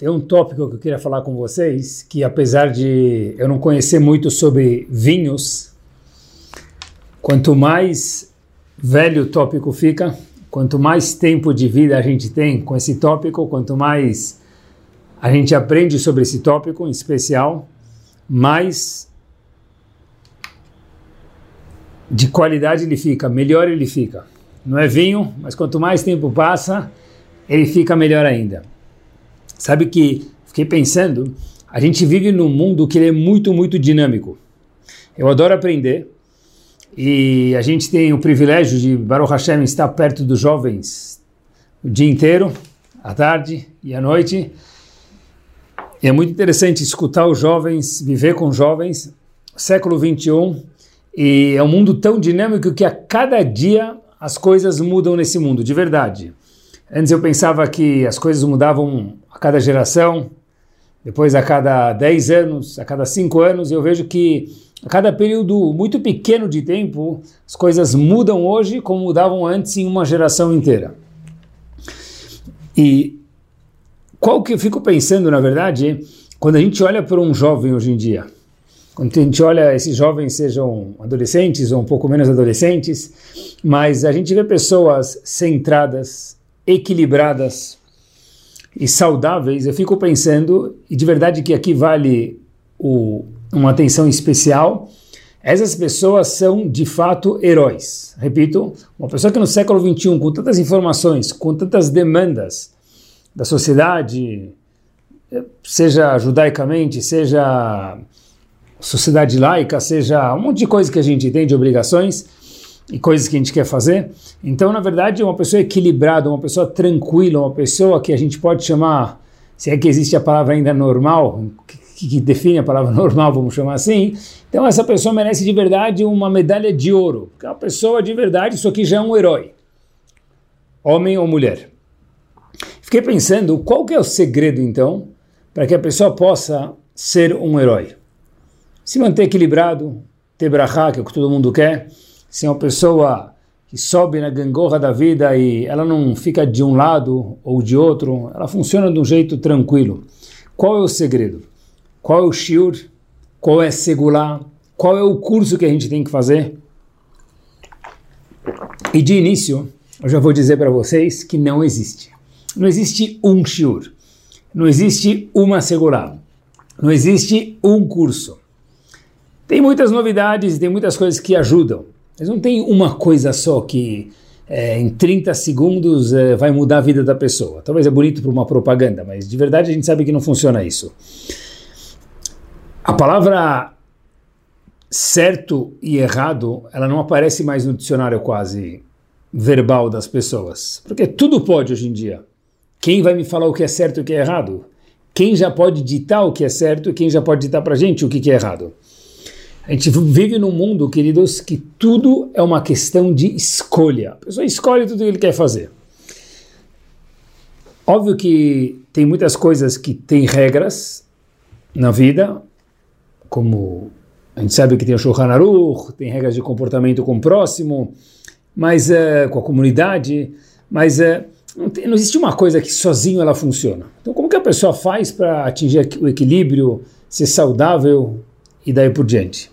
Tem um tópico que eu queria falar com vocês, que apesar de eu não conhecer muito sobre vinhos, quanto mais velho o tópico fica, quanto mais tempo de vida a gente tem com esse tópico, quanto mais a gente aprende sobre esse tópico em especial, mais de qualidade ele fica, melhor ele fica. Não é vinho, mas quanto mais tempo passa, ele fica melhor ainda. Sabe que fiquei pensando, a gente vive num mundo que é muito, muito dinâmico. Eu adoro aprender e a gente tem o privilégio de Baruch Hashem estar perto dos jovens o dia inteiro, à tarde e à noite. E é muito interessante escutar os jovens, viver com jovens, século 21, e é um mundo tão dinâmico que a cada dia as coisas mudam nesse mundo, de verdade. Antes eu pensava que as coisas mudavam a cada geração, depois a cada 10 anos, a cada 5 anos, eu vejo que a cada período muito pequeno de tempo, as coisas mudam hoje como mudavam antes em uma geração inteira. E qual que eu fico pensando, na verdade, quando a gente olha para um jovem hoje em dia, quando a gente olha esses jovens, sejam adolescentes ou um pouco menos adolescentes, mas a gente vê pessoas centradas, equilibradas e saudáveis, eu fico pensando, e de verdade que aqui vale o, uma atenção especial, essas pessoas são de fato heróis. Repito, uma pessoa que no século XXI, com tantas informações, com tantas demandas da sociedade, seja judaicamente, seja sociedade laica, seja um monte de coisa que a gente tem de obrigações, e coisas que a gente quer fazer. Então, na verdade, uma pessoa equilibrada, uma pessoa tranquila, uma pessoa que a gente pode chamar, se é que existe a palavra ainda normal, que, que define a palavra normal, vamos chamar assim. Então, essa pessoa merece de verdade uma medalha de ouro, porque é uma pessoa de verdade, isso aqui já é um herói, homem ou mulher. Fiquei pensando, qual que é o segredo, então, para que a pessoa possa ser um herói? Se manter equilibrado, ter brahá, que é o que todo mundo quer, se é uma pessoa que sobe na gangorra da vida e ela não fica de um lado ou de outro, ela funciona de um jeito tranquilo. Qual é o segredo? Qual é o shiur? Qual é a segulá? Qual é o curso que a gente tem que fazer? E de início, eu já vou dizer para vocês que não existe. Não existe um shiur. Não existe uma segulá. Não existe um curso. Tem muitas novidades tem muitas coisas que ajudam. Mas não tem uma coisa só que é, em 30 segundos é, vai mudar a vida da pessoa. Talvez é bonito para uma propaganda, mas de verdade a gente sabe que não funciona isso. A palavra certo e errado, ela não aparece mais no dicionário quase verbal das pessoas. Porque tudo pode hoje em dia. Quem vai me falar o que é certo e o que é errado? Quem já pode ditar o que é certo e quem já pode ditar para gente o que é errado? A gente vive num mundo, queridos, que tudo é uma questão de escolha. A pessoa escolhe tudo o que ele quer fazer. Óbvio que tem muitas coisas que têm regras na vida, como a gente sabe que tem o Shulchan Aruch, tem regras de comportamento com o próximo, mas uh, com a comunidade, mas uh, não, tem, não existe uma coisa que sozinho ela funciona. Então, como que a pessoa faz para atingir o equilíbrio, ser saudável e daí por diante.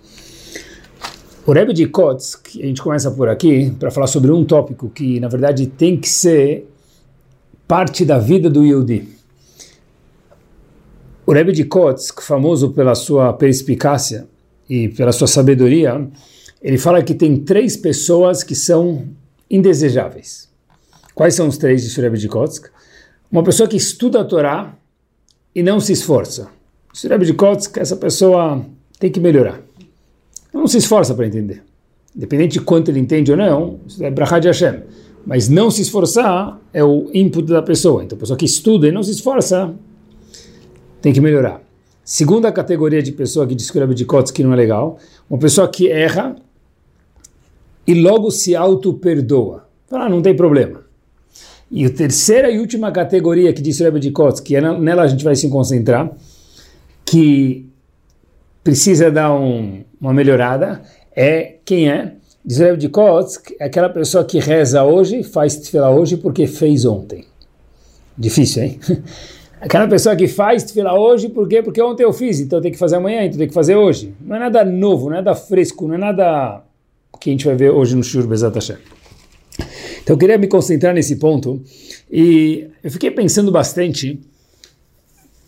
O Rebbe de Kotsk, a gente começa por aqui, para falar sobre um tópico que, na verdade, tem que ser parte da vida do Yehudi. O Rebbe de Kotsk, famoso pela sua perspicácia e pela sua sabedoria, ele fala que tem três pessoas que são indesejáveis. Quais são os três de Rebbe de Kotsk? Uma pessoa que estuda a Torá e não se esforça. Rebbe de Kotsk, essa pessoa tem que melhorar. Não se esforça para entender. Independente de quanto ele entende ou não, isso é brachá de Hashem. Mas não se esforçar é o input da pessoa. Então, a pessoa que estuda e não se esforça tem que melhorar. Segunda categoria de pessoa que que o Abdikotz que não é legal, uma pessoa que erra e logo se auto-perdoa. Fala, ah, não tem problema. E a terceira e última categoria que Rebbe de Kotz, que é nela a gente vai se concentrar, que precisa dar um, uma melhorada, é quem é? Diz o de Kotz, é aquela pessoa que reza hoje, faz tefilá hoje porque fez ontem. Difícil, hein? Aquela pessoa que faz tefilá hoje, por quê? Porque ontem eu fiz, então tem que fazer amanhã, então tem que fazer hoje. Não é nada novo, não é nada fresco, não é nada que a gente vai ver hoje no Shur Bezat Hashem. Então eu queria me concentrar nesse ponto e eu fiquei pensando bastante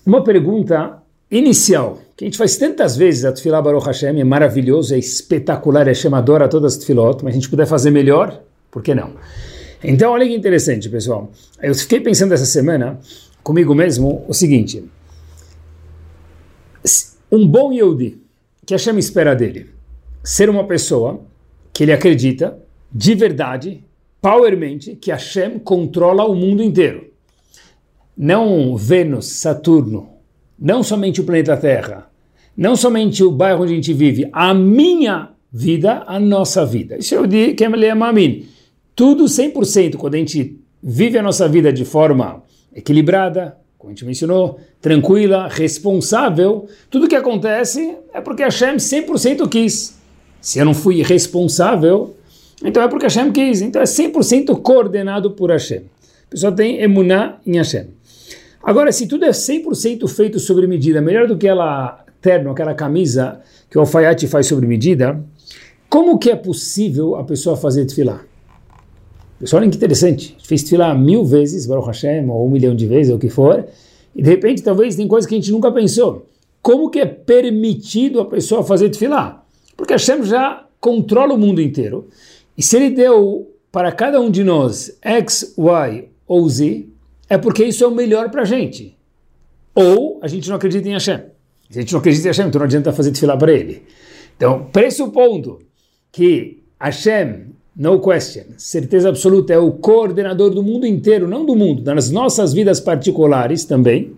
uma pergunta inicial, que a gente faz tantas vezes, a Tfilah Baruch Hashem é maravilhoso, é espetacular, é chamadora todas as Tfilot, mas a gente puder fazer melhor, por que não? Então olha que interessante, pessoal. Eu fiquei pensando essa semana comigo mesmo o seguinte, um bom Yehudi, que Hashem espera dele, ser uma pessoa que ele acredita de verdade powermente que Hashem controla o mundo inteiro. Não Vênus, Saturno, não somente o planeta Terra, não somente o bairro onde a gente vive, a minha vida, a nossa vida. Isso eu digo que é Mamin. Tudo 100% quando a gente vive a nossa vida de forma equilibrada, como a gente mencionou, tranquila, responsável, tudo que acontece é porque Hashem 100% quis. Se eu não fui responsável, então é porque Hashem quis. Então é 100% coordenado por Hashem. A pessoa tem emuná em Hashem. Agora, se tudo é 100% feito sobre medida, melhor do que aquela terno, aquela camisa que o alfaiate faz sobre medida, como que é possível a pessoa fazer tefilá? Pessoal, olha que interessante. Fez tefilá mil vezes, Baruch Hashem, ou um milhão de vezes, ou o que for, e de repente talvez tem coisas que a gente nunca pensou. Como que é permitido a pessoa fazer tefilá? Porque Hashem já controla o mundo inteiro. E se ele deu para cada um de nós X, Y ou Z, é porque isso é o melhor para a gente. Ou a gente não acredita em Hashem. Se a gente não acredita em Hashem, então não adianta fazer desfilar para ele. Então, pressupondo que Hashem, no question, certeza absoluta, é o coordenador do mundo inteiro, não do mundo, das nossas vidas particulares também.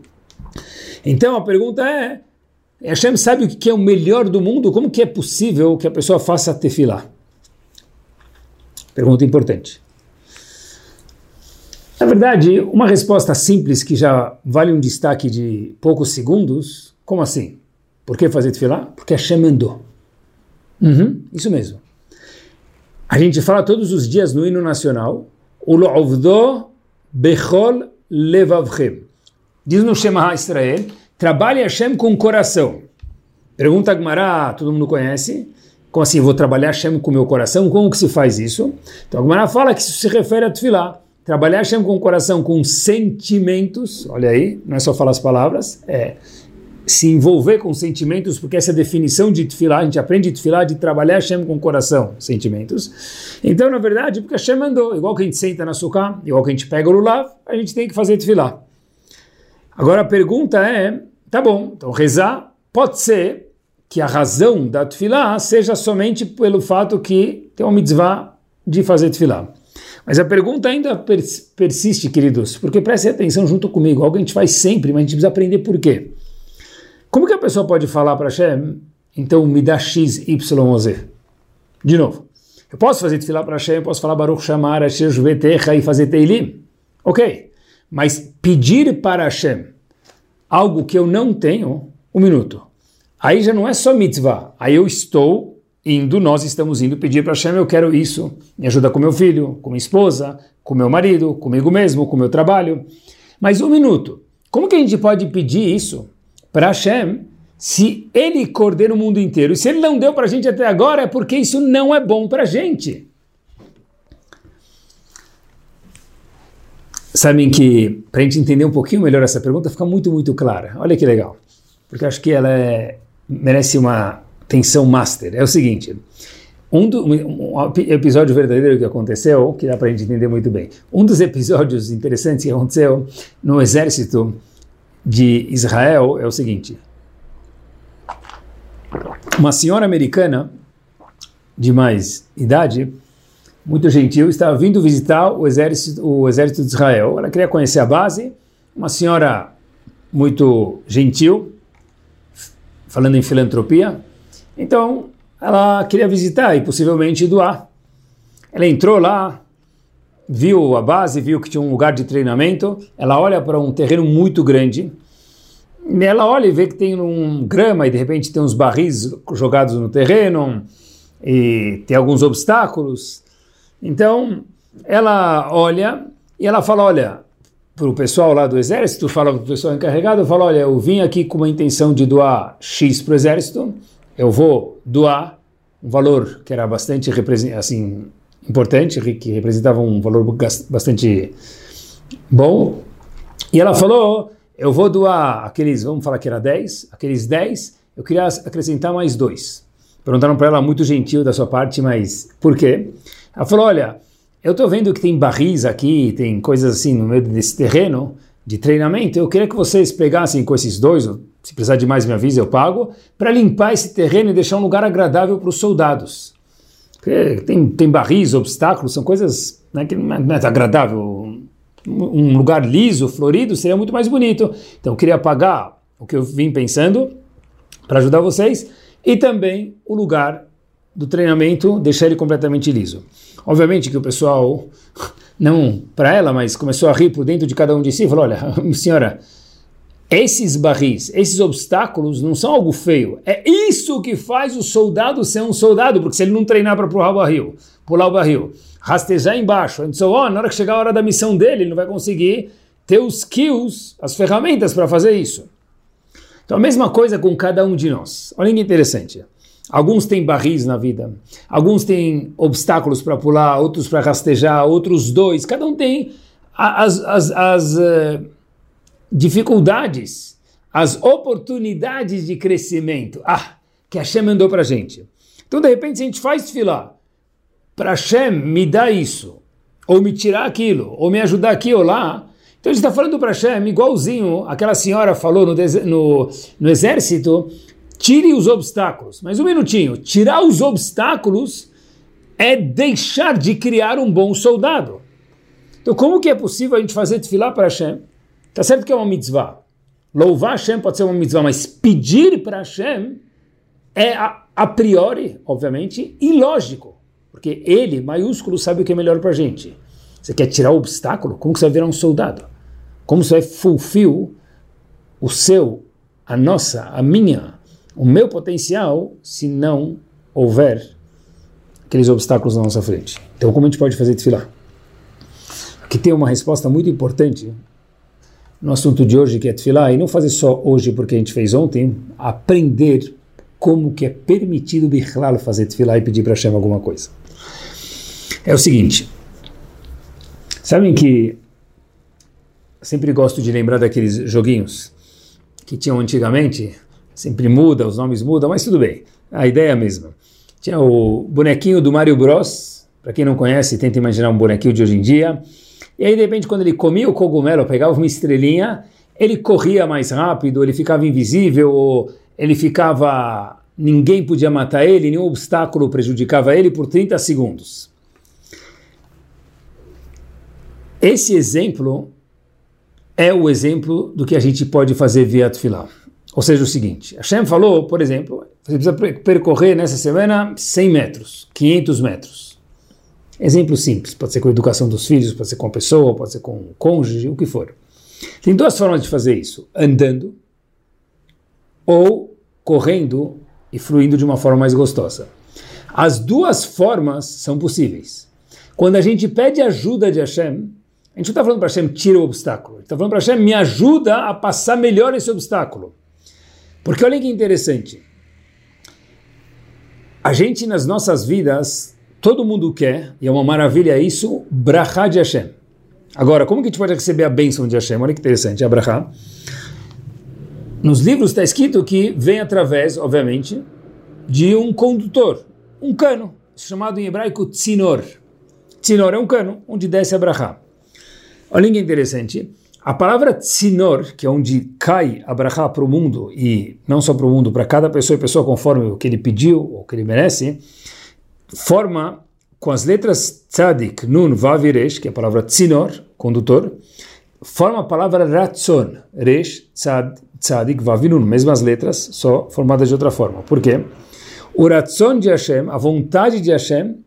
Então a pergunta é: Hashem sabe o que é o melhor do mundo? Como que é possível que a pessoa faça tefilá? Pergunta importante. Na verdade, uma resposta simples que já vale um destaque de poucos segundos. Como assim? Por que fazer tefilá? Porque Hashem mandou. Uhum, isso mesmo. A gente fala todos os dias no hino nacional, Ulovdo bechol levavchem. Diz no Shema Israel, trabalhe Hashem com o coração. Pergunta Gmará, todo mundo conhece. Como assim, vou trabalhar Hashem com o meu coração? Como que se faz isso? Então a Gemara fala que isso se refere a Tfilá. Trabalhar Hashem com o coração, com sentimentos, olha aí, não é só falar as palavras, é se envolver com sentimentos, porque essa é a definição de Tfilá, a gente aprende Tfilá de trabalhar Hashem com o coração, sentimentos. Então, na verdade, porque Hashem mandou, igual que a gente senta na suká, igual que a gente pega o lulav, a gente tem que fazer Tfilá. Agora a pergunta é, tá bom, então rezar pode ser que a razão da tefilá seja somente pelo fato que tem uma mitzvah de fazer tefilá. Mas a pergunta ainda persiste, queridos, porque prestem atenção junto comigo, algo a gente faz sempre, mas a gente precisa aprender por quê. Como que a pessoa pode falar para Hashem, então me dá X, Y ou Z? De novo, eu posso fazer tefilá para Hashem, eu posso falar Baruch Shamar, Asher Juvetecha e fazer Teilim? Ok, mas pedir para Hashem algo que eu não tenho, um minuto. Aí já não é só mitzvah, aí eu estou indo, nós estamos indo pedir para Hashem, eu quero isso, me ajuda com meu filho, com minha esposa, com meu marido, comigo mesmo, com meu trabalho. Mas um minuto, como que a gente pode pedir isso para Hashem se ele coordena o mundo inteiro? E se ele não deu para a gente até agora, é porque isso não é bom para a gente. Sabem que, para a gente entender um pouquinho melhor essa pergunta, fica muito, muito clara. Olha que legal. Porque acho que ela é merece uma atenção master. É o seguinte, um, do, um, episódio verdadeiro que aconteceu, que dá para a gente entender muito bem. Um dos episódios interessantes que aconteceu no exército de Israel é o seguinte. Uma senhora americana de mais idade, muito gentil, estava vindo visitar o exército, o exército de Israel. Ela queria conhecer a base. Uma senhora muito gentil, falando em filantropia. Então, ela queria visitar e possivelmente doar. Ela entrou lá, viu a base, viu que tinha um lugar de treinamento. Ela olha para um terreno muito grande. Ela olha e vê que tem um grama e de repente tem uns barris jogados no terreno e tem alguns obstáculos. Então, ela olha e ela fala, olha, para o pessoal lá do exército, fala para o pessoal encarregado, fala, olha, eu vim aqui com uma intenção de doar X para o exército, eu vou doar um valor que era bastante assim importante, que representava um valor bastante bom, e ela falou, eu vou doar aqueles, vamos falar que era 10, aqueles 10, eu queria acrescentar mais dois. Perguntaram para ela, muito gentil da sua parte, mas por quê? Ela falou, olha, eu estou vendo que tem barris aqui, tem coisas assim no meio desse terreno de treinamento. Eu queria que vocês pegassem com esses dois, se precisar de mais me avise, eu pago, para limpar esse terreno e deixar um lugar agradável para os soldados. tem, tem barris, obstáculos, são coisas né, que não é agradável. Um lugar liso, florido, seria muito mais bonito. Então eu queria pagar o que eu vim pensando para ajudar vocês e também o lugar do treinamento, deixar ele completamente liso. Obviamente que o pessoal, não para ela, mas começou a rir por dentro de cada um de si, falou, olha, senhora, esses barris, esses obstáculos não são algo feio. É isso que faz o soldado ser um soldado, porque se ele não treinar para pular o barril, pular o barril, rastejar embaixo, and so on, na hora que chegar a hora da missão dele, ele não vai conseguir ter os skills, as ferramentas para fazer isso. Então a mesma coisa com cada um de nós. Olha que interessante. Alguns têm barris na vida, alguns têm obstáculos para pular, outros para rastejar, outros dois. Cada um tem as, as, as uh, dificuldades, as oportunidades de crescimento. Ah, que Hashem mandou para a gente. Então, de repente, se a gente faz filar para Hashem me dar isso, ou me tirar aquilo, ou me ajudar aqui ou lá, então a gente está falando para Hashem igualzinho aquela senhora falou no, no, no exército tire os obstáculos. Mas um minutinho, tirar os obstáculos é deixar de criar um bom soldado. Então como que é possível a gente fazer tefilá para Hashem? Tá certo que é uma mitzvah. Louvar Hashem pode ser uma mitzvah, mas pedir para Hashem é a, a, priori, obviamente, ilógico. Porque ele, maiúsculo, sabe o que é melhor para a gente. Você quer tirar o obstáculo? Como você vai virar um soldado? Como você vai fulfill o seu, a nossa, a minha o meu potencial se não houver aqueles obstáculos na nossa frente. Então, como a gente pode fazer tefilá? Aqui tem uma resposta muito importante no assunto de hoje, que é tefilá, e não fazer só hoje porque a gente fez ontem, aprender como que é permitido Bichlal fazer tefilá e pedir para Hashem alguma coisa. É o seguinte, sabem que sempre gosto de lembrar daqueles joguinhos que tinham antigamente, Sempre muda, os nomes mudam, mas tudo bem. A ideia é a mesma. Tinha o bonequinho do Mario Bros. Para quem não conhece, tenta imaginar um bonequinho de hoje em dia. E aí, de repente, quando ele comia o cogumelo, pegava uma estrelinha, ele corria mais rápido, ele ficava invisível, ou ele ficava. Ninguém podia matar ele, nenhum obstáculo prejudicava ele por 30 segundos. Esse exemplo é o exemplo do que a gente pode fazer via Tfilah. Ou seja, o seguinte, Hashem falou, por exemplo, você precisa percorrer nessa semana 100 metros, 500 metros. Exemplo simples, pode ser com a educação dos filhos, pode ser com a pessoa, pode ser com o cônjuge, o que for. Tem duas formas de fazer isso, andando ou correndo e fluindo de uma forma mais gostosa. As duas formas são possíveis. Quando a gente pede ajuda de Hashem, a gente não está falando para Hashem, tira o obstáculo. A gente está falando para Hashem, me ajuda a passar melhor esse obstáculo. Porque olha que interessante. A gente nas nossas vidas, todo mundo quer, e é uma maravilha isso, brachá de Hashem. Agora, como que a gente pode receber a bênção de Hashem? Olha que interessante, a brachá. Nos livros está escrito que vem através, obviamente, de um condutor, um cano, chamado em hebraico tzinor. Tzinor é um cano, onde desce a brachá. Olha que interessante. A palavra tzinor, que é onde cai a brachá para o mundo, e não só para o mundo, para cada pessoa e pessoa conforme o que ele pediu, ou que ele merece, forma com as letras tzadik, nun, vaviresh, que é a palavra tzinor, condutor, forma a palavra Ratzon, Resh, Tzad, Tzadik, Vavinun, mesmas letras, só formadas de outra forma. Por quê? O Ratzon de Hashem, a vontade de Hashem,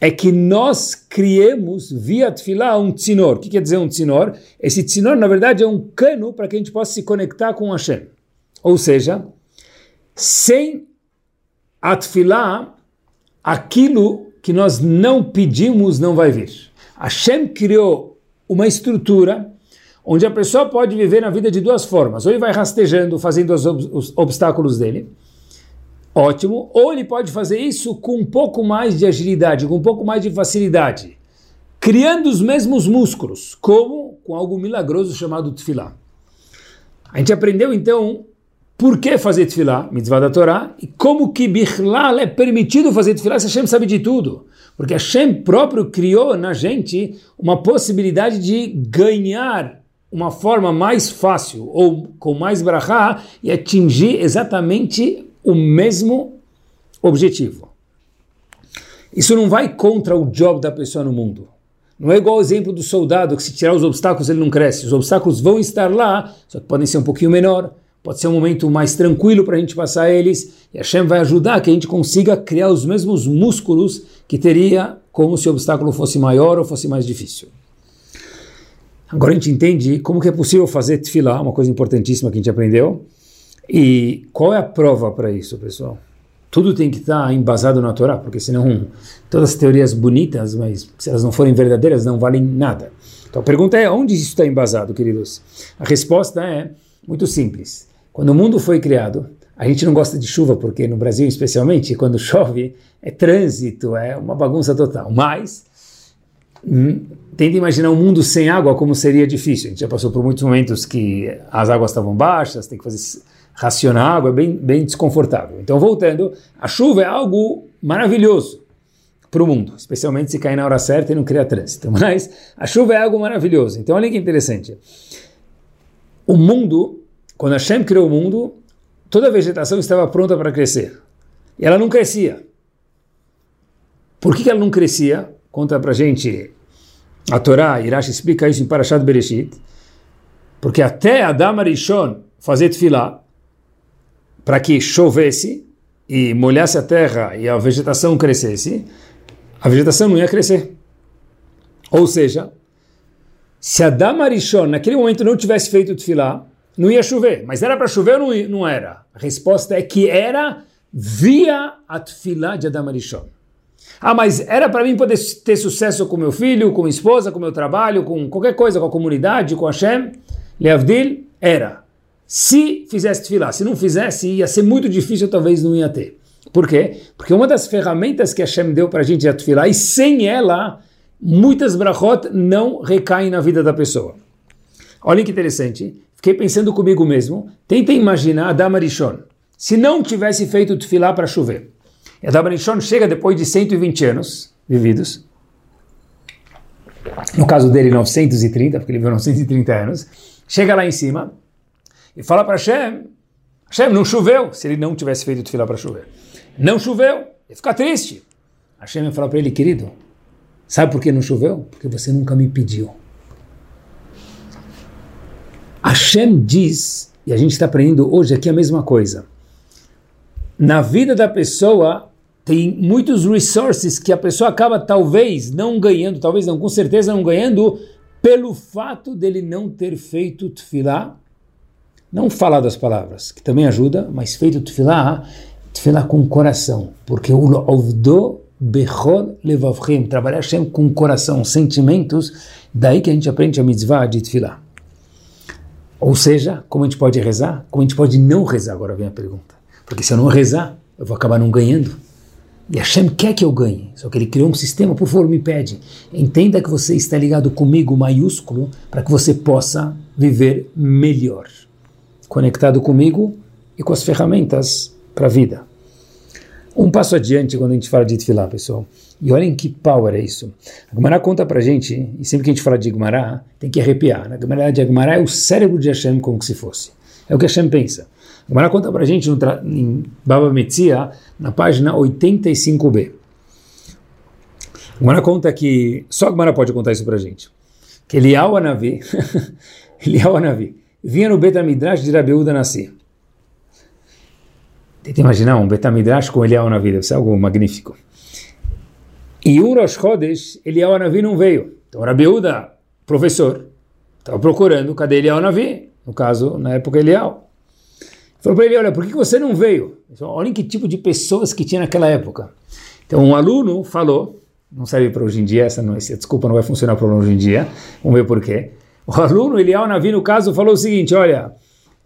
é que nós criemos via Tfilah um tzinor. O que quer dizer um tzinor? Esse tzinor, na verdade, é um cano para que a gente possa se conectar com Hashem. Ou seja, sem a Tfilah, aquilo que nós não pedimos não vai vir. Hashem criou uma estrutura onde a pessoa pode viver na vida de duas formas. Ou ele vai rastejando, fazendo os, ob os obstáculos dele, ótimo, ou ele pode fazer isso com um pouco mais de agilidade, com um pouco mais de facilidade, criando os mesmos músculos, como com algo milagroso chamado tefilá. A gente aprendeu então por que fazer tefilá, mitzvah da Torá, e como que bichlal é permitido fazer tefilá se Hashem sabe de tudo. Porque Hashem próprio criou na gente uma possibilidade de ganhar uma forma mais fácil ou com mais brachá e atingir exatamente o mesmo objetivo. Isso não vai contra o job da pessoa no mundo. Não é igual o exemplo do soldado que se tirar os obstáculos ele não cresce. Os obstáculos vão estar lá, só que podem ser um pouquinho menor. Pode ser um momento mais tranquilo para a gente passar eles. E Hashem vai ajudar que a gente consiga criar os mesmos músculos que teria como se o obstáculo fosse maior ou fosse mais difícil. Agora a gente entende como que é possível fazer tefilá, uma coisa importantíssima que a gente aprendeu. E qual é a prova para isso, pessoal? Tudo tem que estar embasado na Torá, porque senão todas as teorias bonitas, mas se elas não forem verdadeiras, não valem nada. Então a pergunta é, onde isso está embasado, queridos? A resposta é muito simples. Quando o mundo foi criado, a gente não gosta de chuva, porque no Brasil, especialmente, quando chove, é trânsito, é uma bagunça total. Mas, hum, tenta imaginar um mundo sem água como seria difícil. A gente já passou por muitos momentos que as águas estavam baixas, tem que fazer racionar água, é bem, bem desconfortável. Então, voltando, a chuva é algo maravilhoso para o mundo, especialmente se cair na hora certa e não criar trânsito. Mas a chuva é algo maravilhoso. Então, olha que interessante. O mundo, quando Hashem criou o mundo, toda a vegetação estava pronta para crescer. E ela não crescia. Por que, ela não crescia? Conta para gente a Torá, Irash explica isso em Parashat Bereshit. Porque até Adam Arishon fazer tefilá, para que chovesse e molhasse a terra e a vegetação crescesse, a vegetação não ia crescer. Ou seja, se Adam Arishon naquele momento não tivesse feito tefilá, não ia chover. Mas era para chover ou não, era? A resposta é que era via a de Adam Arishon. Ah, mas era para mim poder ter sucesso com meu filho, com minha esposa, com meu trabalho, com qualquer coisa, com a comunidade, com Hashem? Leavdil? Era. Se fizesse tefilá, se não fizesse, ia ser muito difícil, talvez não ia ter. Por quê? Porque uma das ferramentas que Hashem deu para a gente é a e sem ela, muitas brachot não recaem na vida da pessoa. Olha que interessante. Fiquei pensando comigo mesmo. Tenta imaginar Adam Arishon. Se não tivesse feito tefilá para chover. E Adam Arishon chega depois de 120 anos vividos. No caso dele, 930, porque ele viveu 930 anos. Chega lá em cima e fala para Hashem, Hashem, não choveu, se ele não tivesse feito tefilá para chover. Não choveu, ele fica triste. Hashem vai falar para ele, querido, sabe por que não choveu? Porque você nunca me pediu. Hashem diz, e a gente está aprendendo hoje aqui a mesma coisa. Na vida da pessoa tem muitos resources que a pessoa acaba talvez não ganhando, talvez não, com certeza não ganhando, pelo fato dele não ter feito tefilá, não falar das palavras, que também ajuda, mas feito tefilá, tefilá com o coração, porque o ovdo bechol levavchem, trabalhar Hashem com o coração, sentimentos, daí que a gente aprende a mitzvah de tefilá. Ou seja, como a gente pode rezar? Como a gente pode não rezar? Agora vem a pergunta. Porque se eu não rezar, eu vou acabar não ganhando. E Hashem quer que eu ganhe, só que ele criou um sistema, por favor, me pede. Entenda que você está ligado comigo, maiúsculo, para que você possa viver melhor. Conectado comigo e com as ferramentas para a vida. Um passo adiante quando a gente fala de Tfilah, pessoal. E olhem que power é isso. A Gemara conta pra gente, e sempre que a gente fala de Gemara, tem que arrepiar. Na verdade, a Gemara é o cérebro de Hashem como se fosse. É o que Hashem pensa. A Gemara conta pra gente em Baba Metzia, na página 85b. A Gemara conta que, só a Gemara pode contar isso pra gente. que Eliyahu Anavi, Eliyahu Anavi, vinha no Betamidrash de Rabiúda nascer. Tenta imaginar um Betamidrash com Eliyahu Anavi, deve ser algo magnífico. E um Rosh Chodesh, Eliyahu Anavi não veio. Então Rabiúda, professor, estava procurando, cadê Eliyahu Anavi? No caso, na época Eliyahu. Falou para ele, olha, por que você não veio? Olha que tipo de pessoas que tinha naquela época. Então um aluno falou, não serve para hoje em dia, essa, não, essa desculpa não vai funcionar para hoje em dia, vamos ver por quê. O aluno, Eliel Navi, no caso, falou o seguinte, olha,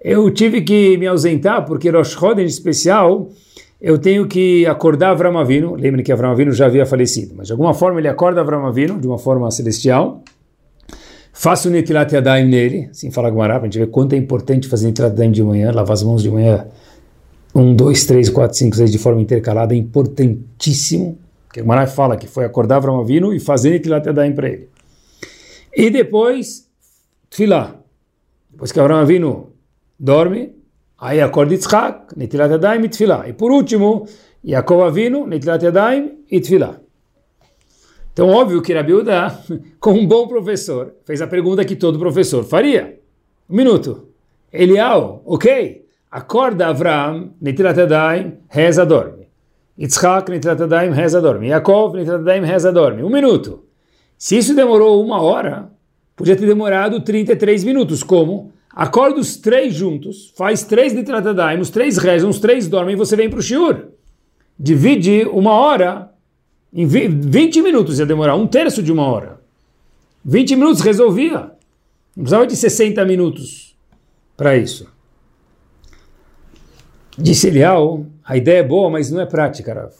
eu tive que me ausentar porque Rosh Chodesh, em especial, eu tenho que acordar Avram Avinu, lembre que Avram já havia falecido, mas de alguma forma ele acorda Avram de uma forma celestial, Faça o Netilat Yadayim nele, assim fala Gumará, para a gente ver quanto é importante fazer Netilat Yadayim de manhã, lavar as mãos de manhã, um, dois, três, quatro, cinco, seis, de forma intercalada, é importantíssimo, porque Gumará fala que foi acordar Avram e fazer Netilat Yadayim para ele. E depois, Tfilah. Depois que Avram dorme, aí acorda Yitzhak, Netilat Yadayim e Tfilah. E por último, Yaakov Avinu, Netilat Yadayim e Tfilah. Então, óbvio que Rabi Uda, como um bom professor, fez a pergunta que todo professor faria. Um minuto. Elial, ok. Acorda Avram, Netilat Adaim, reza, dorme. Yitzhak, Netilat Adaim, reza, dorme. Yaakov, Netilat Adaim, reza, dorme. Um minuto. Se isso demorou uma hora, podia ter demorado 33 minutos. Como? Acorda os três juntos, faz três Netilat Adaim, os três rezam, os três dormem e você vem para o Shiur. Divide uma hora em 20 minutos ia demorar, um terço de uma hora. 20 minutos resolvia. Não precisava de 60 minutos para isso. Disse Elial, a ideia é boa, mas não é prática, Rav.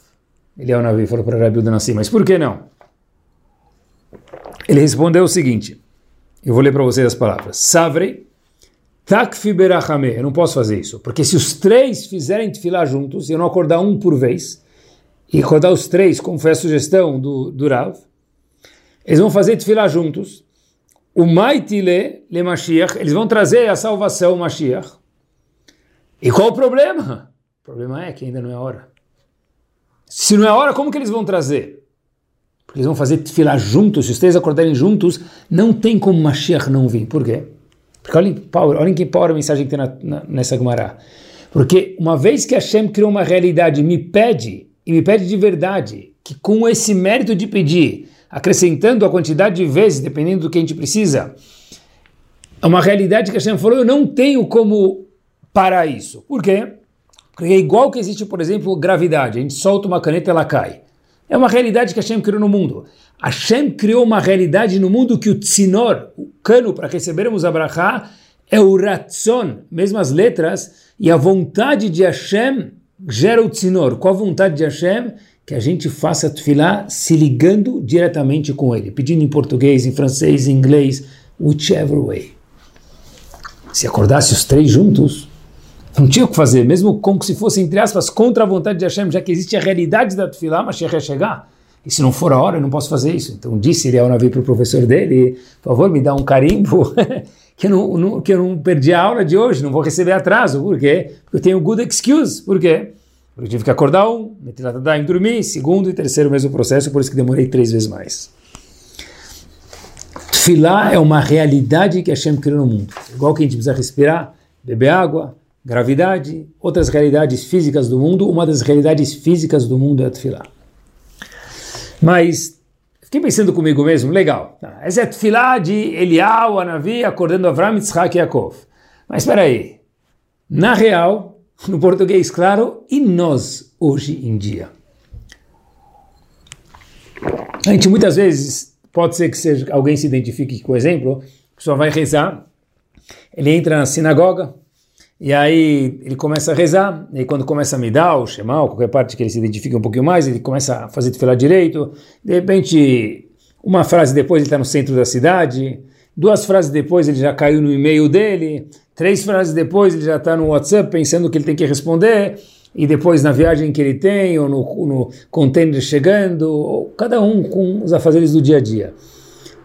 Elial Navi falou para Rabi Nassim, mas por que não? Ele respondeu o seguinte, eu vou ler para vocês as palavras. Savre, takfi berachame, eu não posso fazer isso, porque se os três fizerem filar juntos, e eu não acordar um por vez, e rodar os três, como foi a sugestão do, do Rav, eles vão fazer tefilá juntos. O Maitile le Mashiach, eles vão trazer a salvação Mashiach. E qual o problema? O problema é que ainda não é hora. Se não é hora, como que eles vão trazer? Porque eles vão fazer tefilá juntos, se os três acordarem juntos, não tem como Mashiach não vir. Por quê? Porque olhem, power, olhem que power a mensagem que tem na, na, nessa Gemara. Porque uma vez que Hashem criou uma realidade, me pede e me pede de verdade que com esse mérito de pedir, acrescentando a quantidade de vezes, dependendo do que a gente precisa, é uma realidade que Hashem falou, eu não tenho como parar isso. Por quê? Porque é igual que existe, por exemplo, gravidade. A gente solta uma caneta ela cai. É uma realidade que Hashem criou no mundo. Hashem criou uma realidade no mundo que o tzinor, o cano para recebermos a brachá, é o ratzon, mesmas letras, e a vontade de Hashem gera o tzinor. Qual a vontade de Hashem? Que a gente faça tefilá se ligando diretamente com ele, pedindo em português, em francês, em inglês, whichever way. Se acordasse os três juntos, não tinha o que fazer, mesmo como se fosse, entre aspas, contra a vontade de Hashem, já que existe a realidade da tefilá, mas ia chegar. E se não for a hora, eu não posso fazer isso. Então disse ele ao Navi para o professor dele, por favor, me dá um carimbo que eu não, não, que eu não perdi a aula de hoje, não vou receber atraso. Por quê? Porque eu tenho good excuse. Por quê? Porque eu tive que acordar um, em dormir, segundo e terceiro mesmo processo, por isso que demorei três vezes mais. Tfilá é uma realidade que Hashem criou no mundo. Igual que a gente precisa respirar, beber água, gravidade, outras realidades físicas do mundo, uma das realidades físicas do mundo é a Tfilá. Mas Fiquei pensando comigo mesmo, legal. Tá, essa é a tefilá de Elial, Anavi, acordando Avram, Yitzhak e Yaakov. Mas espera aí. Na real, no português claro, e nós hoje em dia? A gente muitas vezes, pode ser que seja, alguém se identifique com o exemplo, a pessoa vai rezar, ele entra na sinagoga, e aí ele começa a rezar, e quando começa a me dar o Shemal, qualquer parte que ele se identifique um pouquinho mais, ele começa a fazer tefilá direito, de repente, uma frase depois ele está no centro da cidade, duas frases depois ele já caiu no e-mail dele, três frases depois ele já está no WhatsApp pensando que ele tem que responder, e depois na viagem que ele tem, ou no, no container chegando, ou cada um com os afazeres do dia a dia.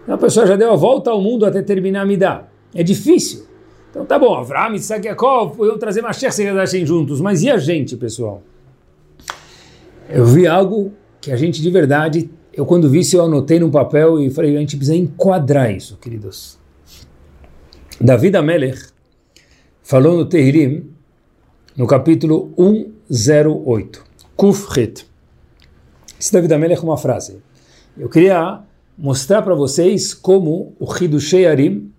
A pessoa já deu a volta ao mundo até terminar a me dar. É difícil. Então tá bom, Avram, Isaac e Yaakov podiam trazer Mashiach se redassem juntos, mas e a gente, pessoal? Eu vi algo que a gente de verdade eu quando vi isso eu anotei num papel e falei, a gente precisa enquadrar isso, queridos. David Amelech falou no Tehrim, no capítulo 108, Kufret. Esse David Amelech é uma frase. Eu queria mostrar para vocês como o Hidushei Arim,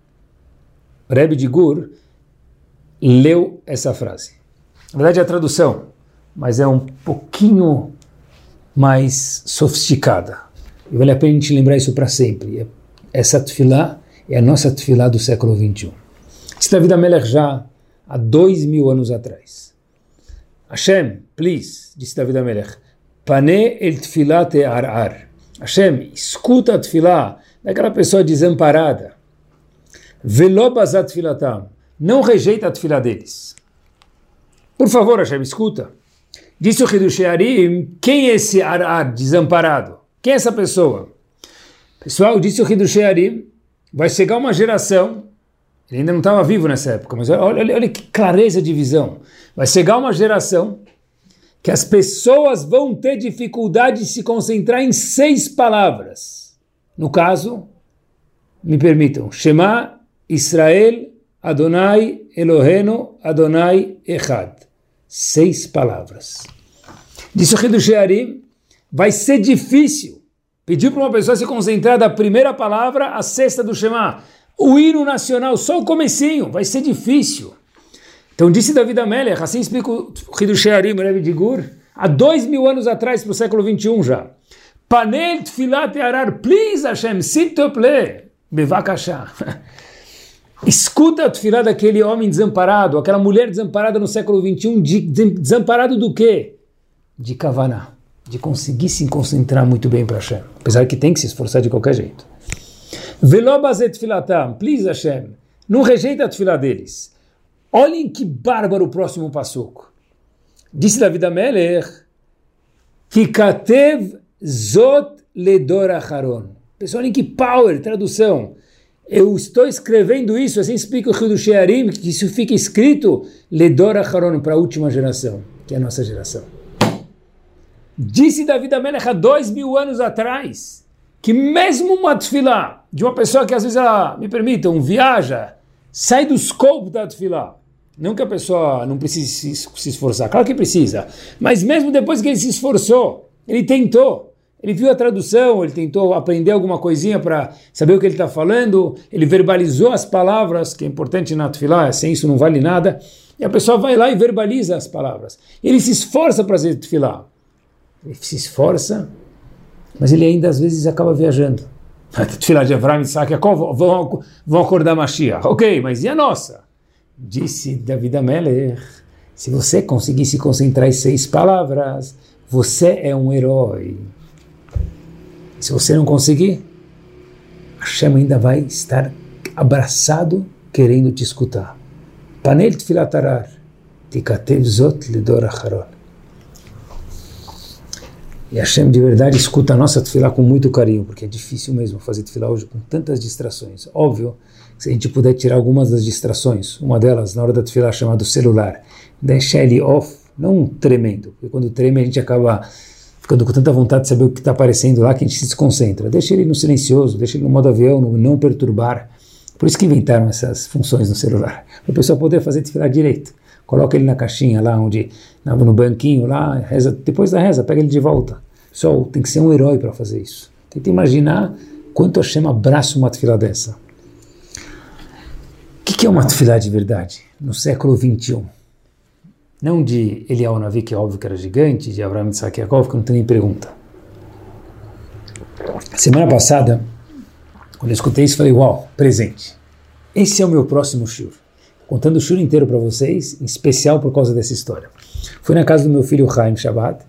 Rebbe de Gur, leu essa frase. Na verdade é a tradução, mas é um pouquinho mais sofisticada. E vale a pena a gente lembrar isso para sempre. É, essa tefilá é a nossa tefilá do século XXI. Isso David Amelech já há dois mil anos atrás. Hashem, please, disse David Amelech, pane el tefilá te arar. Hashem, escuta a tefilá daquela pessoa desamparada. Velobazat filatam. Não rejeita a tefilá deles. Por favor, Hashem, escuta. Disse o Hidush quem é esse arar desamparado? Quem é essa pessoa? Pessoal, disse o Hidush vai chegar uma geração, ele ainda não estava vivo nessa época, mas olha, olha, olha que clareza de visão. Vai chegar uma geração que as pessoas vão ter dificuldade de se concentrar em seis palavras. No caso, me permitam, Shema Israel Adonai Eloheno Adonai Echad. Seis palavras. Disse o Hidush vai ser difícil pedir para uma pessoa se concentrar da primeira palavra à sexta do Shema. O hino nacional, só o comecinho, vai ser difícil. Então disse David Amelech, assim explica o Hidush Harim, Rebbe de Gur, há dois mil anos atrás, para o século 21 já. Panel tfilat arar, please Hashem, s'il te plaît, bevakashá. Escuta a tefilá daquele homem desamparado, aquela mulher desamparada no século 21, de, desamparado do quê? De Kavaná de conseguir se concentrar muito bem para Hashem, apesar que tem que se esforçar de qualquer jeito. Velobazet filatam, please Hashem, não rejeita a tefilá deles. Olhem que bárbaro o próximo passuco. Disse David Amelech, Kikatev zot ledor acharon. Pessoal, olhem que power, tradução. Eu estou escrevendo isso, assim explica o Rio do Shearim, que isso fica escrito ledor acharon, para a última geração, que é a nossa geração. Disse Davi Amelech há dois mil anos atrás que mesmo uma tefilá de uma pessoa que às vezes ela, me permitam, viaja, sai do escopo da tefilá. Não que a pessoa não precise se, se esforçar, claro que precisa, mas mesmo depois que ele se esforçou, ele tentou, ele viu a tradução, ele tentou aprender alguma coisinha para saber o que ele está falando, ele verbalizou as palavras, que é importante na tefilá, sem isso não vale nada, e a pessoa vai lá e verbaliza as palavras. Ele se esforça para fazer tefilá ele se esforça, mas ele ainda às vezes acaba viajando. Tefilá de Avram Isaac Yaakov vão, vão acordar Mashiach. Ok, mas e a nossa? Disse David Amelech, se você conseguir se concentrar em seis palavras, você é um herói. Se você não conseguir, Hashem ainda vai estar abraçado querendo te escutar. Panel Tfilatarar, Tikatev Zot Acharon. E Hashem de verdade escuta a nossa tefilá com muito carinho, porque é difícil mesmo fazer tefilá hoje com tantas distrações. Óbvio, se a gente puder tirar algumas das distrações, uma delas na hora da tefilá chamado celular, deixar ele off, não tremendo, porque quando treme a gente acaba ficando com tanta vontade de saber o que está aparecendo lá que a gente se desconcentra. Deixa ele no silencioso, deixa ele no modo avião, no não perturbar. Por isso que inventaram essas funções no celular, para a pessoa poder fazer tefilá direito. Coloca ele na caixinha lá onde, no banquinho lá, reza, depois da reza, pega ele de volta. Pessoal, tem que ser um herói para fazer isso. Tenta imaginar quanto Hashem abraça uma tefilá dessa. O que, que é uma tefilá de verdade? No século 21. Não de Eliyahu Navi, que é óbvio que era gigante, de Abraham Isaac Yaakov, que não tem nem pergunta. Semana passada, quando eu escutei isso, falei, uau, presente. Esse é o meu próximo shur. Contando o shur inteiro para vocês, em especial por causa dessa história. Fui na casa do meu filho Chaim Shabbat,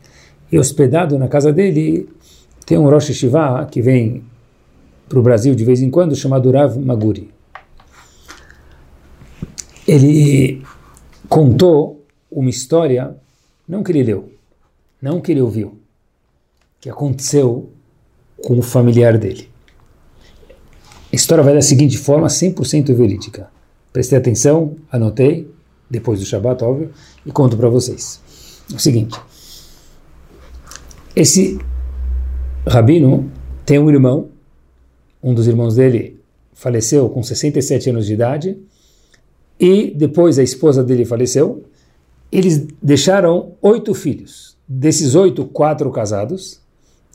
e hospedado na casa dele tem um Rosh Shiva que vem para o Brasil de vez em quando, chamado Rav Maguri. Ele contou uma história, não que ele leu, não que ele ouviu, que aconteceu com o familiar dele. A história vai da seguinte forma, 100% verídica. Prestei atenção, anotei, depois do Shabat, óbvio, e conto para vocês. O seguinte, esse rabino tem um irmão, um dos irmãos dele faleceu com 67 anos de idade, e depois a esposa dele faleceu. Eles deixaram oito filhos. Desses oito, quatro casados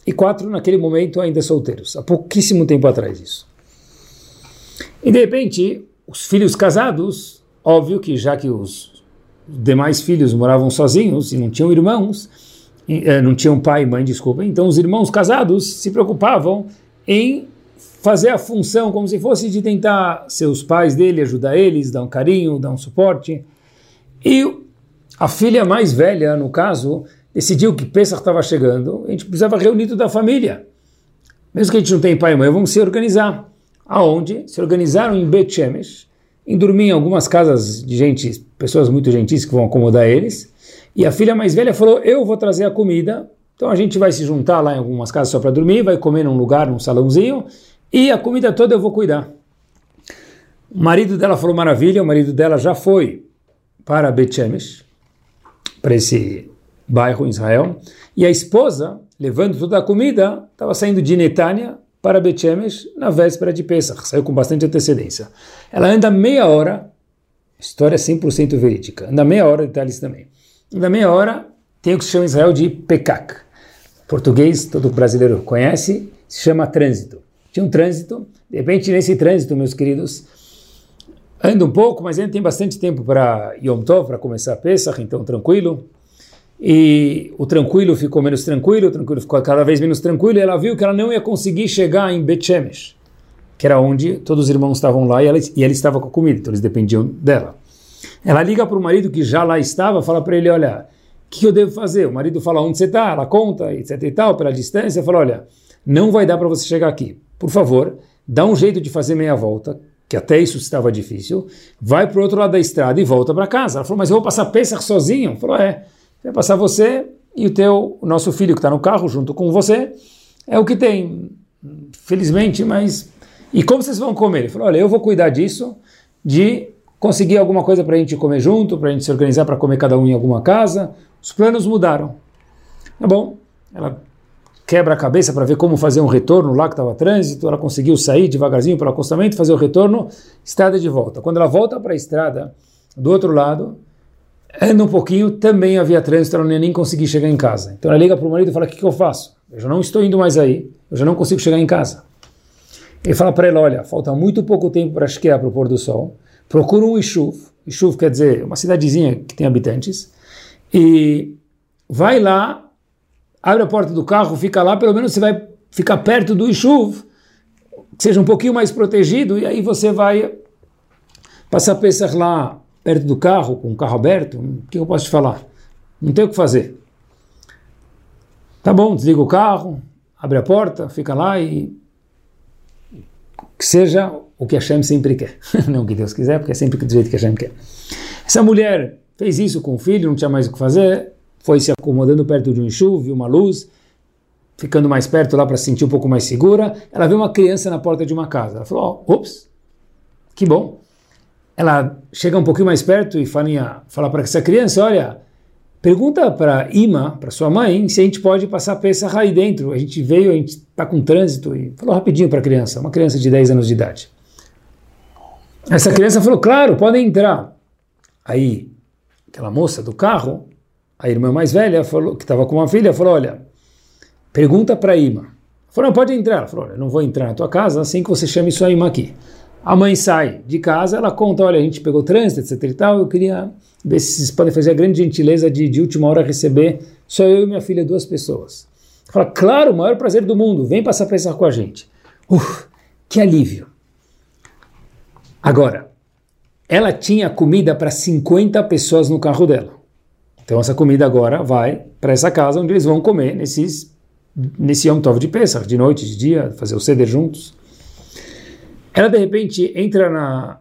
e quatro naquele momento ainda solteiros. Há pouquíssimo tempo atrás isso. E de repente, os filhos casados, óbvio que já que os demais filhos moravam sozinhos e não tinham irmãos, eh, não tinham pai e mãe, desculpa, então os irmãos casados se preocupavam em fazer a função como se fosse de tentar ser os pais dele, ajudar eles, dar um carinho, dar um suporte. E a filha mais velha, no caso, decidiu que Pesach estava chegando, a gente precisava reunir toda a família. Mesmo que a gente não tenha pai e mãe, vamos se organizar. Aonde? Se organizaram em Bet Shemesh, em dormir em algumas casas de gente, pessoas muito gentis que vão acomodar eles. E a filha mais velha falou: Eu vou trazer a comida. Então a gente vai se juntar lá em algumas casas só para dormir, vai comer num lugar, num salãozinho, e a comida toda eu vou cuidar. O marido dela falou maravilha, o marido dela já foi para Bet Shemesh, para esse bairro em Israel, e a esposa, levando toda a comida, estava saindo de Netânia para Bet Shemesh na véspera de Pesach, saiu com bastante antecedência. Ela anda meia hora, história 100% verídica, anda meia hora, detalhes também. Anda meia hora, tem o que se chama em Israel de Pekak. Português, todo brasileiro conhece, se chama trânsito. Tinha um trânsito, de repente nesse trânsito, meus queridos, anda um pouco, mas ainda tem bastante tempo para Yom Tov, para começar a Pesach, então tranquilo. E o tranquilo ficou menos tranquilo, o tranquilo ficou cada vez menos tranquilo, e ela viu que ela não ia conseguir chegar em Bet Shemesh, que era onde todos os irmãos estavam lá e ela, e ela estava com a comida, então eles dependiam dela. Ela liga para o marido que já lá estava, fala para ele, olha, o que eu devo fazer? O marido fala onde você está, ela conta, etc e tal, pela distância, fala, olha, não vai dar para você chegar aqui por favor, dá um jeito de fazer meia volta, que até isso estava difícil, vai para o outro lado da estrada e volta para casa. Ela falou, mas eu vou passar Pesach sozinho? Falou, é, vai passar você e o teu, o nosso filho que está no carro junto com você, é o que tem, felizmente, mas... E como vocês vão comer? Ele falou, olha, eu vou cuidar disso, de conseguir alguma coisa para a gente comer junto, para a gente se organizar para comer cada um em alguma casa. Os planos mudaram. Tá bom, ela quebra a cabeça para ver como fazer um retorno lá que estava trânsito, ela conseguiu sair devagarzinho pelo acostamento, fazer o retorno, estrada de volta. Quando ela volta para a estrada, do outro lado, anda um pouquinho, também havia trânsito, ela não ia nem conseguir chegar em casa. Então ela liga para o marido e fala, o que, que eu faço? Eu já não estou indo mais aí, eu já não consigo chegar em casa. Ele fala para ela, olha, falta muito pouco tempo para esquiar para o pôr do sol, procura um Ishuv, Ishuv quer dizer uma cidadezinha que tem habitantes, e vai lá abre a porta do carro, fica lá, pelo menos você vai ficar perto do Ishuv, seja um pouquinho mais protegido, e aí você vai passar Pesach lá perto do carro, com o carro aberto. O que eu posso te falar? Não tem o que fazer. Tá bom, desliga o carro, abre a porta, fica lá e que seja o que Hashem sempre quer. não o que Deus quiser, porque é sempre do jeito que Hashem quer. Essa mulher fez isso com o filho, não tinha mais o que fazer, foi se acomodando perto de um enxuve, uma luz, ficando mais perto lá para se sentir um pouco mais segura. Ela viu uma criança na porta de uma casa. Ela falou: oh, ops, que bom. Ela chega um pouquinho mais perto e fala, fala para essa criança: olha, pergunta para Ima, para sua mãe, se a gente pode passar peça aí dentro. A gente veio, a gente está com trânsito. E falou rapidinho para a criança, uma criança de 10 anos de idade. Essa criança falou: claro, podem entrar. Aí, aquela moça do carro a irmã mais velha, falou, que estava com uma filha, falou: Olha, pergunta para a Ima. Falou: Não, pode entrar. Ela falou: Olha, não vou entrar na tua casa assim que você chame sua Ima aqui. A mãe sai de casa, ela conta: Olha, a gente pegou trânsito, etc e tal. Eu queria ver se vocês podem fazer a grande gentileza de, de última hora receber só eu e minha filha, duas pessoas. Fala: Claro, o maior prazer do mundo, vem passar pensar com a gente. Uf, que alívio. Agora, ela tinha comida para 50 pessoas no carro dela. Então essa comida agora vai para essa casa onde eles vão comer nesses, nesse Yom Tov de Pesach, de noite, de dia, fazer o ceder juntos. Ela de repente entra na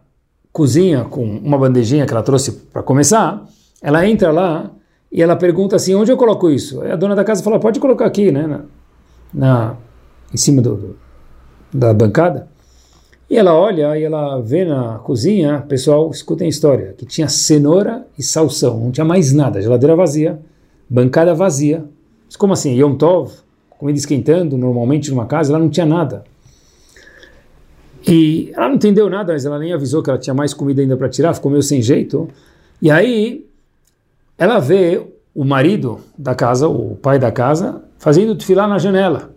cozinha com uma bandejinha que ela trouxe para começar, ela entra lá e ela pergunta assim, onde eu coloco isso? Aí a dona da casa fala, pode colocar aqui, né, na, na em cima do, do, da bancada. E ela olha e ela vê na cozinha, pessoal, escutem a história, que tinha cenoura e salsão, não tinha mais nada, geladeira vazia, bancada vazia. Mas como assim? Yom Tov, comida esquentando, normalmente numa casa, ela não tinha nada. E ela não entendeu nada, mas ela nem avisou que ela tinha mais comida ainda para tirar, ficou meio sem jeito. E aí ela vê o marido da casa, o pai da casa, fazendo tefilá na janela.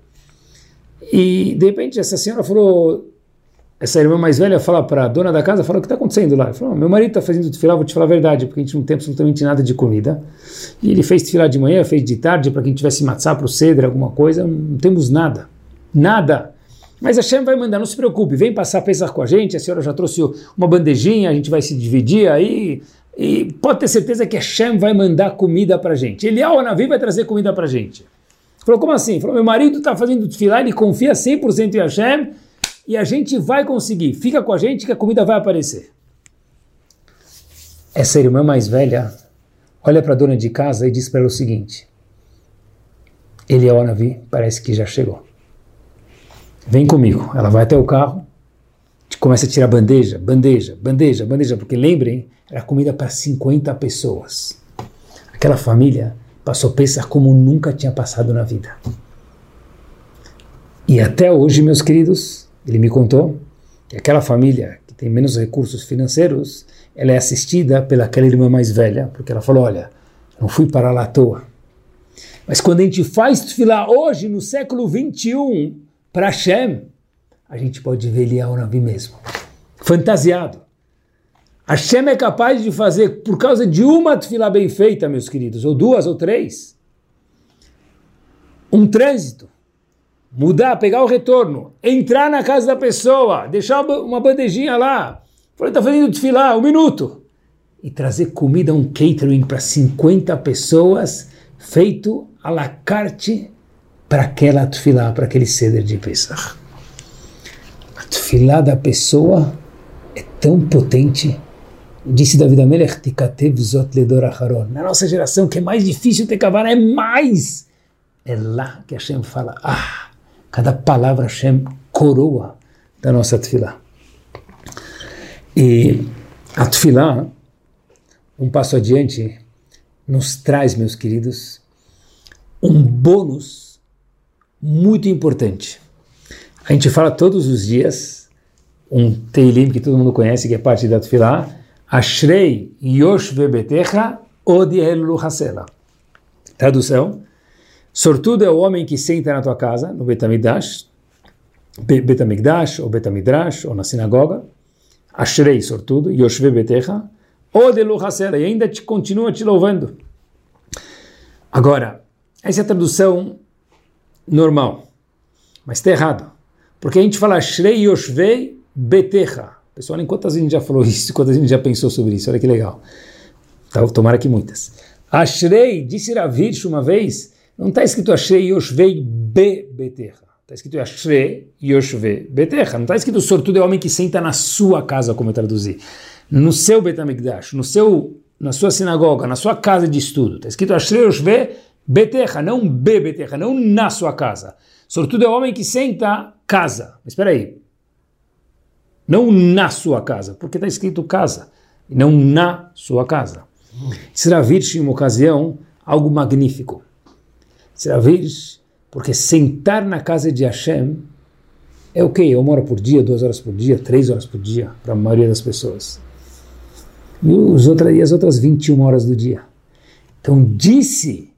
E de repente essa senhora falou, essa irmã mais velha fala para a dona da casa, fala o que está acontecendo lá. Ele falou, meu marido está fazendo tefilá, vou te falar a verdade, porque a gente não tem absolutamente nada de comida. E ele fez tefilá de manhã, fez de tarde, para que a gente tivesse matzá para o cedro, alguma coisa, não temos nada. Nada. Mas a Shem vai mandar, não se preocupe, vem passar a com a gente, a senhora já trouxe uma bandejinha, a gente vai se dividir aí, e pode ter certeza que a Shem vai mandar comida para a gente. Ele, ao Navi, vai trazer comida para a gente. Falou, como assim? Falou, meu marido está fazendo tefilá, ele confia 100% em Hashem, e a gente vai conseguir. Fica com a gente que a comida vai aparecer. Essa irmã mais velha olha para a dona de casa e diz para ela o seguinte, ele, ao Navi, parece que já chegou. Vem comigo. Ela vai até o carro, começa a tirar bandeja, bandeja, bandeja, bandeja, porque lembrem, era comida para 50 pessoas. Aquela família passou pensar como nunca tinha passado na vida. E até hoje, meus queridos, ele me contou que aquela família que tem menos recursos financeiros, ela é assistida pelaquela irmã mais velha, porque ela falou, olha, não fui para lá à toa. Mas quando a gente faz tefilá hoje, no século 21, para Hashem, a gente pode ver Eliyahu Navi mesmo. Fantasiado. Hashem é capaz de fazer, por causa de uma tefilá bem feita, meus queridos, ou duas ou três, um trânsito, mudar, pegar o retorno, entrar na casa da pessoa, deixar uma bandejinha lá, falei, está fazendo tefilá, um minuto, e trazer comida, um catering para 50 pessoas, feito à la carte para aquela tefilá, para aquele ceder de Pesach. A tefilá da pessoa é tão potente. Disse David Amelech. Na nossa geração, que é mais difícil ter cavalo, é mais. É lá que Hashem fala, ah, cada palavra Hashem coroa da nossa tefilá. E a tefilá, um passo adiante, nos traz, meus queridos, um bônus muito importante. A gente fala todos os dias um Teilim que todo mundo conhece, que é parte da Tfilá, Ashrei Yoshve Betecha Odielu Hasela. Tradução, sortudo é o homem que senta na tua casa, no Betamigdash, Betamigdash, ou Betamidrash, ou na sinagoga, Ashrei, sortudo, Yoshve Betecha, Odielu Hasela, e ainda te continua te louvando. Agora, essa é a tradução normal. Mas está errado. Porque a gente fala Shrei Yoshvei Betecha. Pessoal, em quantas a gente já falou isso, quantas a gente já pensou sobre isso? Olha que legal. Tá, tomara que muitas. Ashrei, disse Ravish uma vez, não está escrito Ashrei Yoshvei Be Betecha. Está escrito Ashrei Yoshvei Betecha. Não está escrito sortudo é homem que senta na sua casa, como eu traduzi. No seu Betamigdash, no seu, na sua sinagoga, na sua casa de estudo. Está escrito Ashrei Yoshvei Beterra, não be beterra, não na sua casa. Sobretudo é o homem que senta casa. Mas espera aí. Não na sua casa, porque está escrito casa, não na sua casa. Será vir em uma ocasião algo magnífico. Será vir porque sentar na casa de Hashem é o okay, quê? Uma hora por dia, duas horas por dia, três horas por dia, para a maioria das pessoas. E, os outras, e as outras 21 horas do dia. Então disse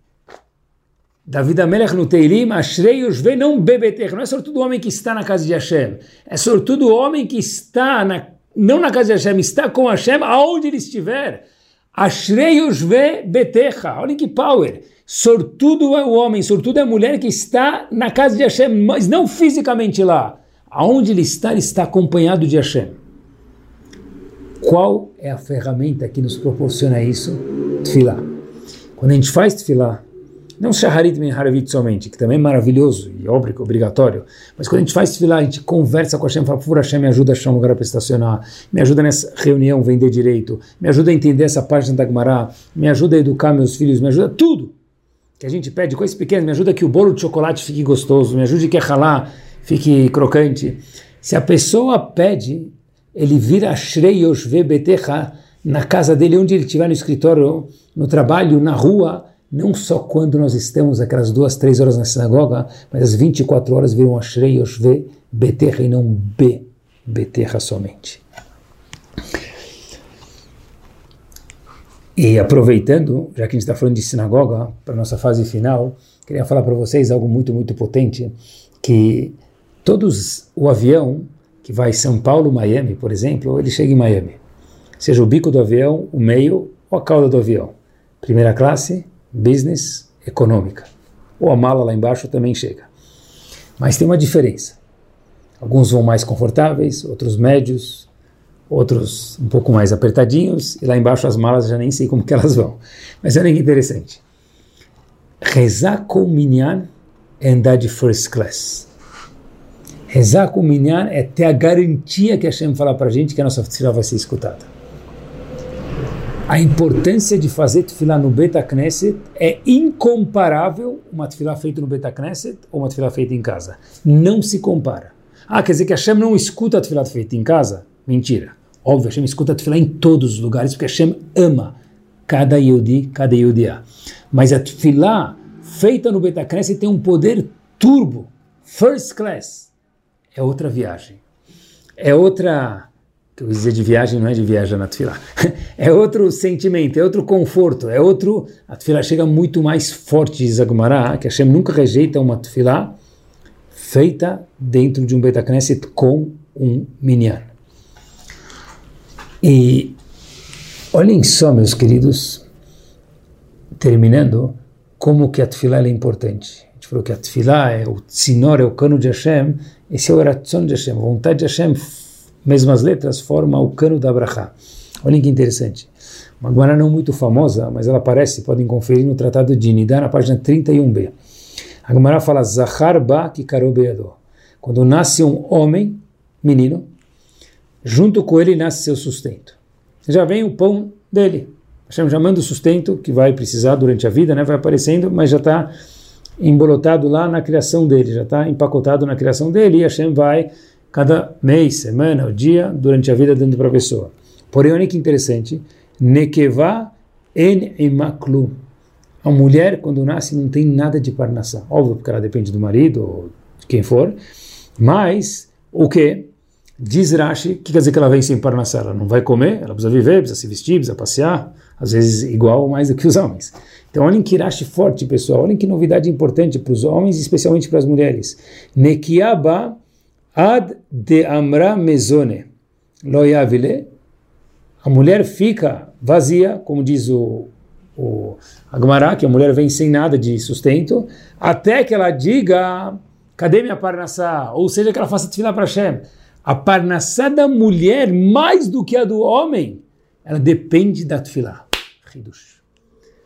David Amelech no Teilim, Ashrei não bebeter. Não é sobretudo o homem que está na casa de Hashem. É sobretudo o homem que está, na, não na casa de Hashem, está com Hashem aonde ele estiver. Ashrei Yoshvei betecha. Olha que power. Sortudo é o homem, sortudo é a mulher que está na casa de Hashem, mas não fisicamente lá. Aonde ele está, ele está acompanhado de Hashem. Qual é a ferramenta que nos proporciona isso? Tfilah. Quando a gente faz tefilá, não Shaharit Ben Haravit somente, que também é maravilhoso e obrigatório, mas quando a gente faz tefilá, a gente conversa com Hashem, fala, por Hashem, me ajuda a achar um lugar para estacionar, me ajuda nessa reunião vender direito, me ajuda a entender essa página da Gemara, me ajuda a educar meus filhos, me ajuda tudo que a gente pede, coisas pequenas, me ajuda que o bolo de chocolate fique gostoso, me ajude que a halá fique crocante. Se a pessoa pede, ele vira Shrei Yoshve Betecha na casa dele, onde ele estiver no escritório, no trabalho, na rua, não só quando nós estamos aquelas duas, três horas na sinagoga, mas as 24 horas viram Ashrei Yoshve Beterra e não B, Beterra somente. E aproveitando, já que a gente está falando de sinagoga, para nossa fase final, queria falar para vocês algo muito, muito potente, que todos, o avião que vai São Paulo, Miami, por exemplo, ele chega em Miami. Seja o bico do avião, o meio ou a cauda do avião. Primeira classe, business, econômica. Ou a mala lá embaixo também chega. Mas tem uma diferença. Alguns vão mais confortáveis, outros médios, outros um pouco mais apertadinhos, e lá embaixo as malas já nem sei como que elas vão. Mas olha que interessante. Rezar com minyan é andar de first class. Rezar com minyan é ter a garantia que a Hashem fala para a gente que a nossa tefilá vai ser escutada. A importância de fazer tefilá no Beta Knesset é incomparável uma tefilá feita no Beta Knesset ou uma tefilá feita em casa. Não se compara. Ah, quer dizer que a Hashem não escuta a tefilá feita em casa? Mentira. Óbvio, Hashem escuta a tefilá em todos os lugares, porque Hashem ama cada Yodi, cada Yodia. Mas a tefilá feita no Beta Knesset tem um poder turbo, first class. É outra viagem. É outra que eu dizer de viagem não é de viagem na tefilá. é outro sentimento, é outro conforto, é outro... A tefilá chega muito mais forte, diz Agmará, que Hashem nunca rejeita uma tefilá feita dentro de um Betacneset com um minyan. E olhem só, meus queridos, terminando, como que a tefilá é importante. A gente falou que a tefilá é o tzinor, é o cano de Hashem, esse é o ratzon de Hashem, a vontade de Hashem mesmas letras, forma o cano da Abraha. Olhem que interessante. Uma Gemara não muito famosa, mas ela aparece, podem conferir no Tratado de Nidá, na página 31b. A Gemara fala, Zahar ba kikarobeado. Quando nasce um homem, menino, junto com ele nasce seu sustento. Já vem o pão dele. Hashem já manda o sustento que vai precisar durante a vida, né? vai aparecendo, mas já está embolotado lá na criação dele, já está empacotado na criação dele, e Hashem vai cada mês, semana, o dia, durante a vida dando para a pessoa. Porém, olha que interessante, nekeva en imaklu. A mulher, quando nasce, não tem nada de parnassá. Óbvio, porque ela depende do marido ou de quem for. Mas, o que? Diz Rashi, o que quer dizer que ela vem sem parnassá? Ela não vai comer, ela precisa viver, precisa se vestir, precisa passear, às vezes igual ou mais do que os homens. Então, olhem que Rashi forte, pessoal. Olhem que novidade importante para os homens, especialmente para as mulheres. Nekiaba Ad de amra mezone lo yavile. A mulher fica vazia, como diz o, o Agmará, que a mulher vem sem nada de sustento, até que ela diga, cadê minha parnassá? Ou seja, que ela faça tefilá para Hashem. A parnassá da mulher, mais do que a do homem, ela depende da tefilá.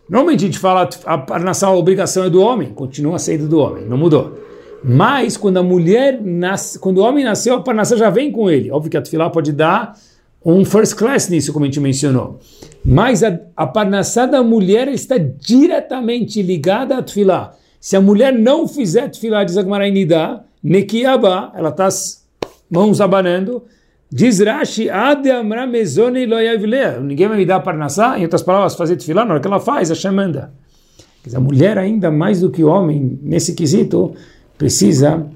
Normalmente a gente fala a parnassá, a obrigação é do homem, continua sendo do homem, não mudou. Mas quando a mulher nasce, quando o homem nasceu, a parnassá já vem com ele. Óbvio que a tefilá pode dar um first class nisso, como a gente mencionou. Mas a, a parnassá da mulher está diretamente ligada à tefilá. Se a mulher não fizer tefilá, diz Agmarainidá, nekiaba, ela está mãos abanando, diz Rashi, ade amra ninguém vai me dar parnassá, em outras palavras, fazer tefilá, na hora que ela faz, a chamanda. a mulher ainda mais do que o homem, nesse quesito, precisa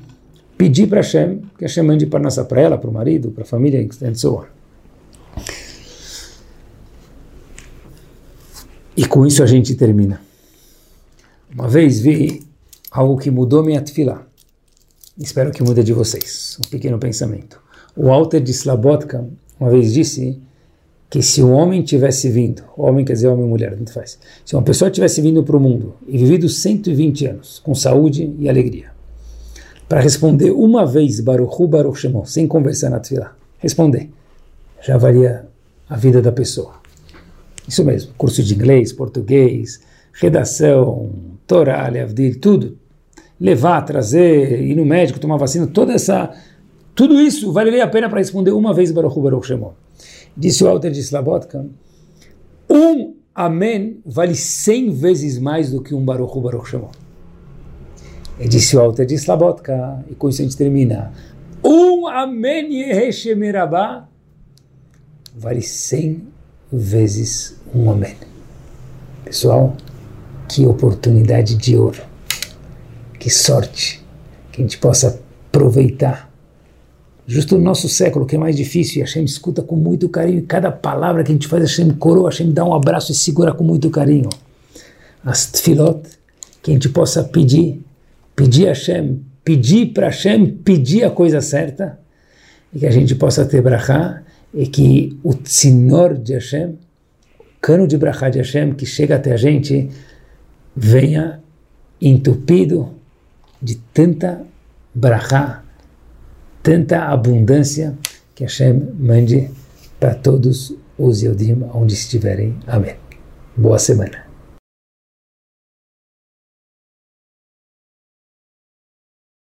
pedir para Hashem que Hashem mande parnassá para ela, para o marido, para a família, e so on. E com isso a gente termina. Uma vez vi algo que mudou minha tefilá. Espero que mude de vocês. Um pequeno pensamento. O Walter de Slabotka uma vez disse que se um homem tivesse vindo, homem quer dizer homem e mulher, tanto faz, se uma pessoa tivesse vindo para o mundo e vivido 120 anos com saúde e alegria, para responder uma vez Baruchu Baruch Shemon, sem conversar na tefilá. Responder. Já varia a vida da pessoa. Isso mesmo. Curso de inglês, português, redação, Torá, Leavdil, tudo. Levar, trazer, ir no médico, tomar vacina, toda essa... Tudo isso valeria a pena para responder uma vez Baruchu Baruch Shemon. Disse o Alter de Slabotka, um Amém vale cem vezes mais do que um Baruchu Baruch Shemon. E disse o Alter de Slabotka, e com isso a gente termina. Um Amen Yeheshemirabá vale cem vezes um Amém. Pessoal, que oportunidade de ouro, que sorte, que a gente possa aproveitar. Justo no nosso século, que é mais difícil, e Hashem escuta com muito carinho, cada palavra que a gente faz, Hashem coroa, Hashem dá um abraço e segura com muito carinho. As tfilot, que a gente possa pedir, pedir a Hashem, pedir para Hashem, pedir a coisa certa, e que a gente possa ter brachá, e que o tzinor de Hashem, o cano de brachá de Hashem, que chega até a gente, venha entupido de tanta brachá, tanta abundância, que Hashem mande para todos os Yodim onde estiverem. Amém. Boa semana.